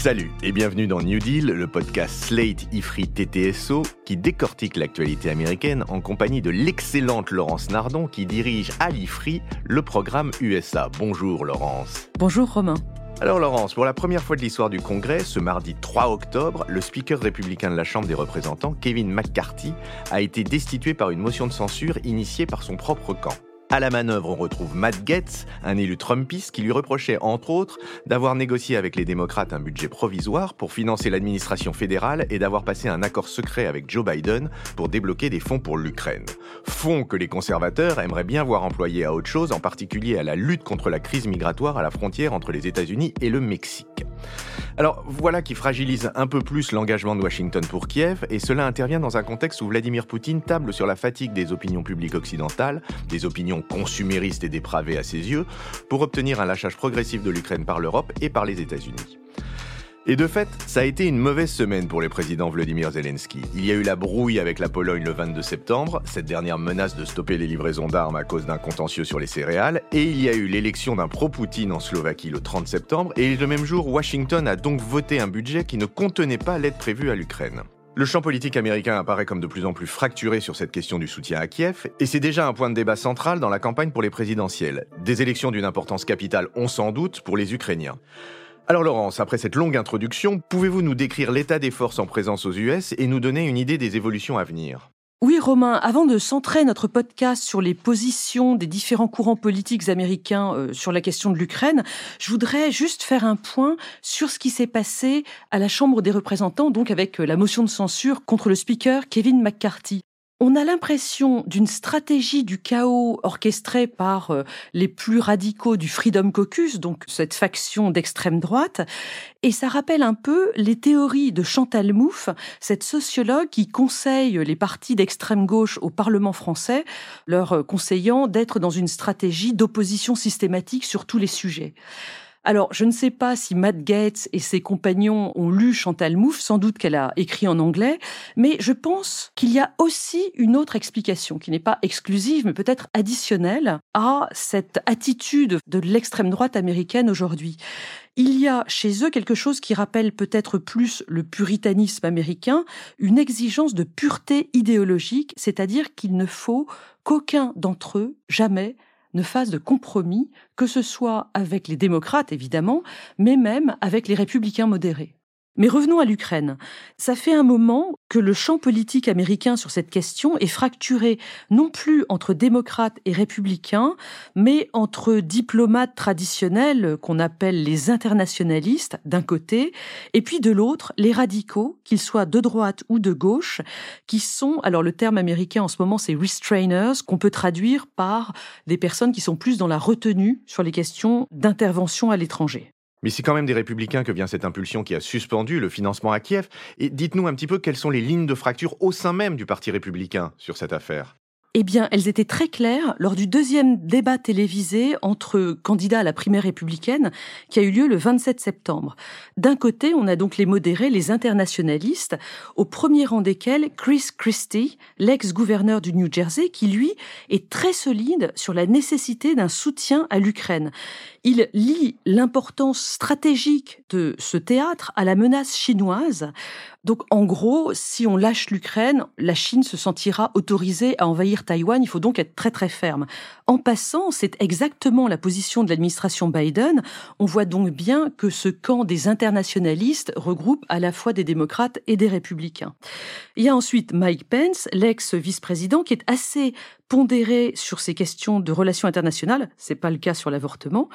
Salut et bienvenue dans New Deal, le podcast Slate Ifri TTSO qui décortique l'actualité américaine en compagnie de l'excellente Laurence Nardon qui dirige à l'Ifri le programme USA. Bonjour Laurence. Bonjour Romain. Alors Laurence, pour la première fois de l'histoire du Congrès, ce mardi 3 octobre, le speaker républicain de la Chambre des représentants, Kevin McCarthy, a été destitué par une motion de censure initiée par son propre camp. À la manœuvre, on retrouve Matt Gaetz, un élu Trumpiste qui lui reprochait entre autres d'avoir négocié avec les démocrates un budget provisoire pour financer l'administration fédérale et d'avoir passé un accord secret avec Joe Biden pour débloquer des fonds pour l'Ukraine. Fonds que les conservateurs aimeraient bien voir employés à autre chose, en particulier à la lutte contre la crise migratoire à la frontière entre les États-Unis et le Mexique. Alors voilà qui fragilise un peu plus l'engagement de Washington pour Kiev, et cela intervient dans un contexte où Vladimir Poutine table sur la fatigue des opinions publiques occidentales, des opinions consuméristes et dépravées à ses yeux, pour obtenir un lâchage progressif de l'Ukraine par l'Europe et par les États-Unis. Et de fait, ça a été une mauvaise semaine pour le président Vladimir Zelensky. Il y a eu la brouille avec la Pologne le 22 septembre, cette dernière menace de stopper les livraisons d'armes à cause d'un contentieux sur les céréales, et il y a eu l'élection d'un pro-Poutine en Slovaquie le 30 septembre, et le même jour, Washington a donc voté un budget qui ne contenait pas l'aide prévue à l'Ukraine. Le champ politique américain apparaît comme de plus en plus fracturé sur cette question du soutien à Kiev, et c'est déjà un point de débat central dans la campagne pour les présidentielles. Des élections d'une importance capitale ont sans doute pour les Ukrainiens. Alors Laurence, après cette longue introduction, pouvez-vous nous décrire l'état des forces en présence aux US et nous donner une idée des évolutions à venir? Oui, Romain, avant de centrer notre podcast sur les positions des différents courants politiques américains euh, sur la question de l'Ukraine, je voudrais juste faire un point sur ce qui s'est passé à la Chambre des représentants, donc avec euh, la motion de censure contre le speaker Kevin McCarthy. On a l'impression d'une stratégie du chaos orchestrée par euh, les plus radicaux du Freedom Caucus, donc cette faction d'extrême droite, et ça rappelle un peu les théories de Chantal Mouffe, cette sociologue qui conseille les partis d'extrême gauche au Parlement français, leur conseillant d'être dans une stratégie d'opposition systématique sur tous les sujets. Alors, je ne sais pas si Matt Gates et ses compagnons ont lu Chantal Mouffe, sans doute qu'elle a écrit en anglais, mais je pense qu'il y a aussi une autre explication qui n'est pas exclusive, mais peut-être additionnelle à cette attitude de l'extrême droite américaine aujourd'hui. Il y a chez eux quelque chose qui rappelle peut-être plus le puritanisme américain, une exigence de pureté idéologique, c'est-à-dire qu'il ne faut qu'aucun d'entre eux jamais ne fasse de compromis, que ce soit avec les démocrates évidemment, mais même avec les républicains modérés. Mais revenons à l'Ukraine. Ça fait un moment que le champ politique américain sur cette question est fracturé non plus entre démocrates et républicains, mais entre diplomates traditionnels qu'on appelle les internationalistes d'un côté, et puis de l'autre les radicaux, qu'ils soient de droite ou de gauche, qui sont, alors le terme américain en ce moment c'est restrainers, qu'on peut traduire par des personnes qui sont plus dans la retenue sur les questions d'intervention à l'étranger. Mais c'est quand même des républicains que vient cette impulsion qui a suspendu le financement à Kiev. Et dites-nous un petit peu quelles sont les lignes de fracture au sein même du Parti républicain sur cette affaire. Eh bien, elles étaient très claires lors du deuxième débat télévisé entre candidats à la primaire républicaine qui a eu lieu le 27 septembre. D'un côté, on a donc les modérés, les internationalistes, au premier rang desquels Chris Christie, l'ex-gouverneur du New Jersey, qui lui est très solide sur la nécessité d'un soutien à l'Ukraine. Il lie l'importance stratégique de ce théâtre à la menace chinoise. Donc, en gros, si on lâche l'Ukraine, la Chine se sentira autorisée à envahir Taïwan. Il faut donc être très très ferme. En passant, c'est exactement la position de l'administration Biden. On voit donc bien que ce camp des internationalistes regroupe à la fois des démocrates et des républicains. Il y a ensuite Mike Pence, l'ex-vice-président, qui est assez pondéré sur ces questions de relations internationales. C'est pas le cas sur l'avortement.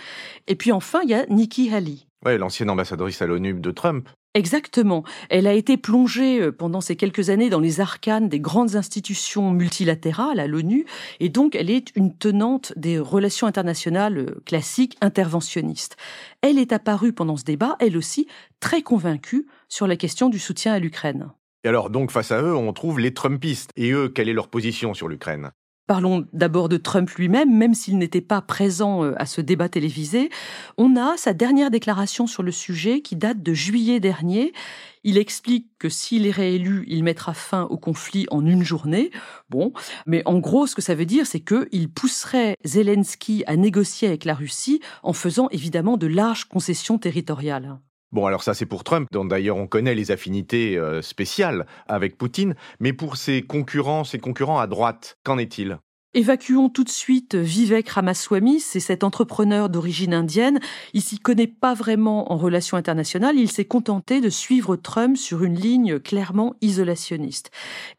Et puis enfin, il y a Nikki Haley. Ouais, l'ancienne ambassadrice à l'ONU de Trump. Exactement. Elle a été plongée euh, pendant ces quelques années dans les arcanes des grandes institutions multilatérales à l'ONU, et donc elle est une tenante des relations internationales euh, classiques interventionnistes. Elle est apparue pendant ce débat, elle aussi, très convaincue sur la question du soutien à l'Ukraine. Et alors donc face à eux, on trouve les Trumpistes. Et eux, quelle est leur position sur l'Ukraine? Parlons d'abord de Trump lui-même, même s'il n'était pas présent euh, à ce débat télévisé. On a sa dernière déclaration sur le sujet qui date de juillet dernier. Il explique que s'il est réélu, il mettra fin au conflit en une journée. Bon, mais en gros, ce que ça veut dire, c'est qu'il pousserait Zelensky à négocier avec la Russie en faisant évidemment de larges concessions territoriales. Bon, alors ça c'est pour Trump, dont d'ailleurs on connaît les affinités euh, spéciales avec Poutine, mais pour ses concurrents, ses concurrents à droite, qu'en est-il? Évacuons tout de suite Vivek Ramaswamy, c'est cet entrepreneur d'origine indienne. Il s'y connaît pas vraiment en relations internationales, il s'est contenté de suivre Trump sur une ligne clairement isolationniste.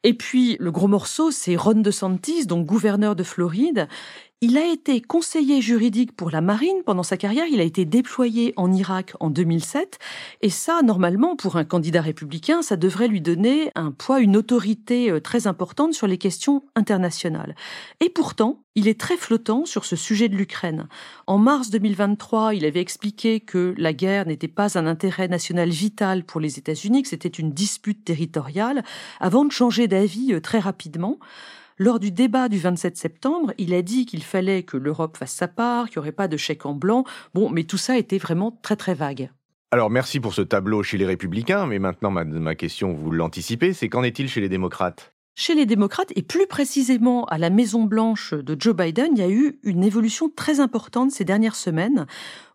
Et puis, le gros morceau, c'est Ron DeSantis, donc gouverneur de Floride. Il a été conseiller juridique pour la marine pendant sa carrière. Il a été déployé en Irak en 2007. Et ça, normalement, pour un candidat républicain, ça devrait lui donner un poids, une autorité euh, très importante sur les questions internationales. Et pourtant, il est très flottant sur ce sujet de l'Ukraine. En mars 2023, il avait expliqué que la guerre n'était pas un intérêt national vital pour les États-Unis, que c'était une dispute territoriale, avant de changer d'avis euh, très rapidement. Lors du débat du 27 septembre, il a dit qu'il fallait que l'Europe fasse sa part, qu'il n'y aurait pas de chèque en blanc. Bon, mais tout ça était vraiment très très vague. Alors merci pour ce tableau chez les républicains, mais maintenant ma, ma question, vous l'anticipez, c'est qu'en est-il chez les démocrates? Chez les démocrates, et plus précisément à la Maison-Blanche de Joe Biden, il y a eu une évolution très importante ces dernières semaines.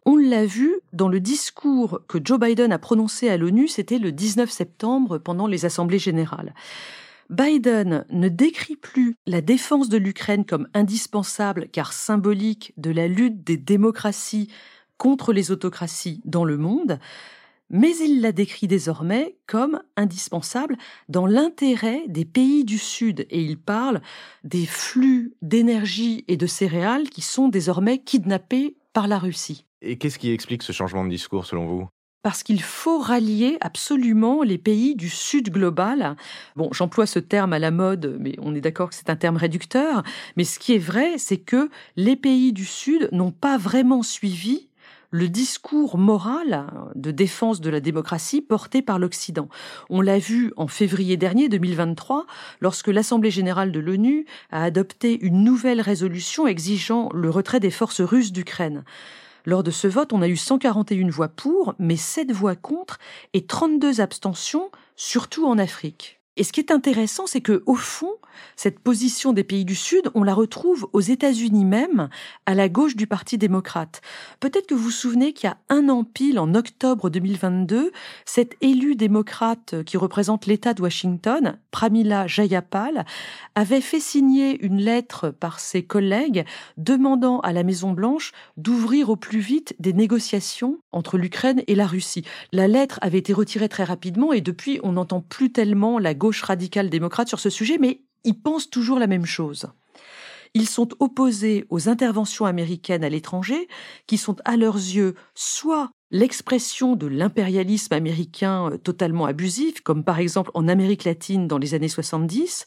On l'a vu dans le discours que Joe Biden a prononcé à l'ONU, c'était le 19 septembre pendant les assemblées générales. Biden ne décrit plus la défense de l'Ukraine comme indispensable car symbolique de la lutte des démocraties contre les autocraties dans le monde, mais il la décrit désormais comme indispensable dans l'intérêt des pays du Sud et il parle des flux d'énergie et de céréales qui sont désormais kidnappés par la Russie. Et qu'est-ce qui explique ce changement de discours selon vous? Parce qu'il faut rallier absolument les pays du Sud global. Bon, j'emploie ce terme à la mode, mais on est d'accord que c'est un terme réducteur. Mais ce qui est vrai, c'est que les pays du Sud n'ont pas vraiment suivi le discours moral de défense de la démocratie porté par l'Occident. On l'a vu en février dernier 2023 lorsque l'Assemblée générale de l'ONU a adopté une nouvelle résolution exigeant le retrait des forces russes d'Ukraine. Lors de ce vote, on a eu 141 voix pour, mais 7 voix contre et 32 abstentions, surtout en Afrique. Et ce qui est intéressant, c'est que au fond, cette position des pays du Sud, on la retrouve aux États-Unis même, à la gauche du Parti démocrate. Peut-être que vous vous souvenez qu'il y a un an pile, en octobre 2022, cette élue démocrate qui représente l'État de Washington, Pramila Jayapal, avait fait signer une lettre par ses collègues demandant à la Maison-Blanche d'ouvrir au plus vite des négociations entre l'Ukraine et la Russie. La lettre avait été retirée très rapidement et depuis, on n'entend plus tellement la gauche radicale démocrate sur ce sujet, mais ils pensent toujours la même chose. Ils sont opposés aux interventions américaines à l'étranger, qui sont à leurs yeux soit l'expression de l'impérialisme américain euh, totalement abusif, comme par exemple en Amérique latine dans les années 70,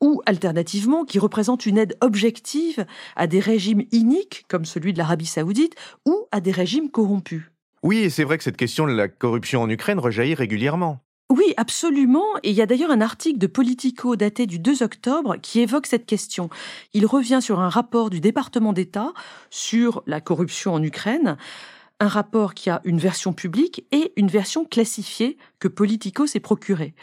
ou alternativement qui représentent une aide objective à des régimes iniques, comme celui de l'Arabie saoudite, ou à des régimes corrompus. Oui, et c'est vrai que cette question de la corruption en Ukraine rejaillit régulièrement. Oui, absolument. Et il y a d'ailleurs un article de Politico daté du 2 octobre qui évoque cette question. Il revient sur un rapport du département d'État sur la corruption en Ukraine, un rapport qui a une version publique et une version classifiée que Politico s'est procurée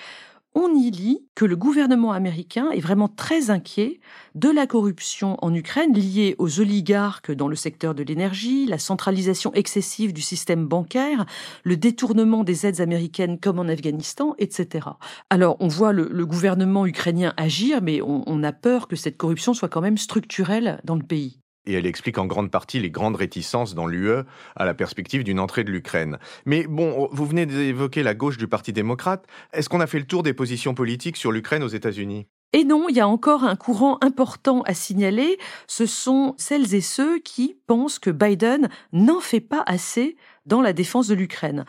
on y lit que le gouvernement américain est vraiment très inquiet de la corruption en Ukraine liée aux oligarques dans le secteur de l'énergie, la centralisation excessive du système bancaire, le détournement des aides américaines comme en Afghanistan, etc. Alors on voit le, gouvernement ukrainien agir, mais on a peur que cette corruption soit quand même structurelle dans le pays et elle explique en grande partie les grandes réticences dans l'UE à la perspective d'une entrée de l'Ukraine. Mais bon, vous venez d'évoquer la gauche du Parti démocrate. Est-ce qu'on a fait le tour des positions politiques sur l'Ukraine aux États-Unis? Et non, il y a encore un courant important à signaler, ce sont celles et ceux qui pensent que Biden n'en fait pas assez dans la défense de l'Ukraine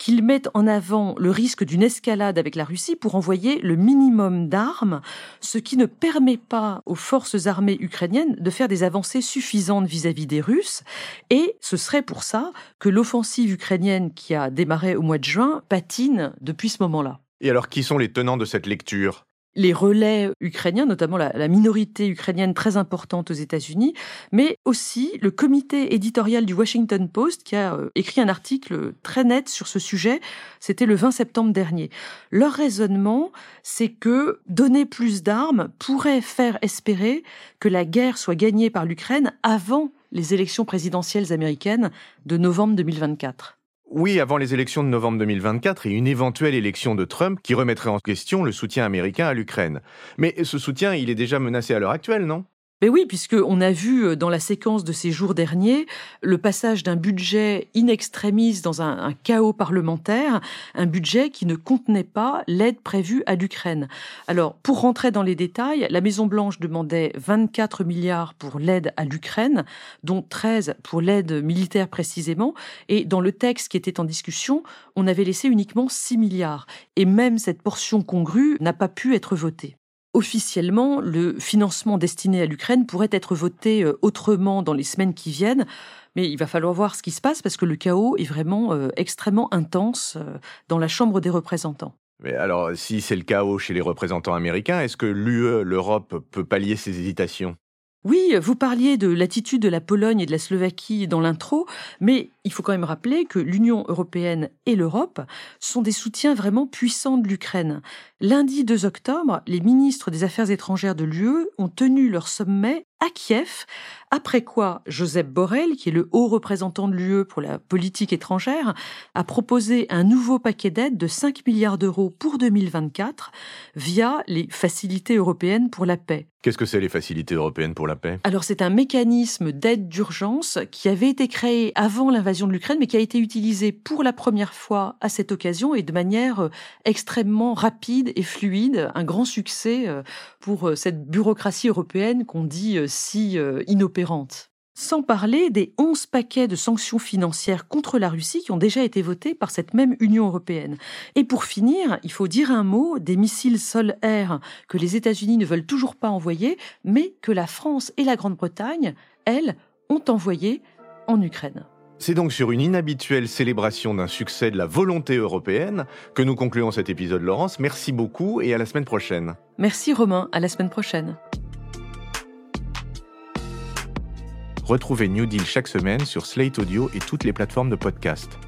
qu'ils mettent en avant le risque d'une escalade avec la Russie pour envoyer le minimum d'armes, ce qui ne permet pas aux forces armées ukrainiennes de faire des avancées suffisantes vis-à-vis des Russes. Et ce serait pour ça que l'offensive ukrainienne qui a démarré au mois de juin patine depuis ce moment-là. Et alors, qui sont les tenants de cette lecture? Les relais ukrainiens, notamment la, minorité ukrainienne très importante aux États-Unis, mais aussi le comité éditorial du Washington Post qui a euh, écrit un article très net sur ce sujet. C'était le 20 septembre dernier. Leur raisonnement, c'est que donner plus d'armes pourrait faire espérer que la guerre soit gagnée par l'Ukraine avant les élections présidentielles américaines de novembre 2024. Oui, avant les élections de novembre 2024 et une éventuelle élection de Trump qui remettrait en question le soutien américain à l'Ukraine. Mais ce soutien, il est déjà menacé à l'heure actuelle, non? Mais oui, puisqu'on a vu euh, dans la séquence de ces jours derniers le passage d'un budget in extremis dans un, un, chaos parlementaire, un budget qui ne contenait pas l'aide prévue à l'Ukraine. Alors, pour rentrer dans les détails, la Maison-Blanche demandait 24 milliards pour l'aide à l'Ukraine, dont 13 pour l'aide militaire précisément, et dans le texte qui était en discussion, on avait laissé uniquement 6 milliards. Et même cette portion congrue n'a pas pu être votée. Officiellement, le financement destiné à l'Ukraine pourrait être voté euh, autrement dans les semaines qui viennent, mais il va falloir voir ce qui se passe parce que le chaos est vraiment euh, extrêmement intense euh, dans la Chambre des représentants. Mais alors, si c'est le chaos chez les représentants américains, est-ce que l'UE, l'Europe, peut pallier ces hésitations? Oui, vous parliez de l'attitude de la Pologne et de la Slovaquie dans l'intro, mais il faut quand même rappeler que l'Union européenne et l'Europe sont des soutiens vraiment puissants de l'Ukraine. Lundi 2 octobre, les ministres des Affaires étrangères de l'UE ont tenu leur sommet à Kiev, après quoi Joseph Borrell, qui est le haut représentant de l'UE pour la politique étrangère, a proposé un nouveau paquet d'aide de 5 milliards d'euros pour 2024 via les facilités européennes pour la paix. Qu'est-ce que c'est les facilités européennes pour la paix? Alors c'est un mécanisme d'aide d'urgence qui avait été créé avant l'invasion de l'Ukraine mais qui a été utilisé pour la première fois à cette occasion et de manière euh, extrêmement rapide et fluide, un grand succès euh, pour euh, cette bureaucratie européenne qu'on dit si inopérante. Sans parler des 11 paquets de sanctions financières contre la Russie qui ont déjà été votés par cette même Union européenne. Et pour finir, il faut dire un mot des missiles sol-air que les États-Unis ne veulent toujours pas envoyer, mais que la France et la Grande-Bretagne, elles, ont envoyé en Ukraine. C'est donc sur une inhabituelle célébration d'un succès de la volonté européenne que nous concluons cet épisode, Laurence. Merci beaucoup et à la semaine prochaine. Merci Romain, à la semaine prochaine. Retrouvez New Deal chaque semaine sur Slate Audio et toutes les plateformes de podcast.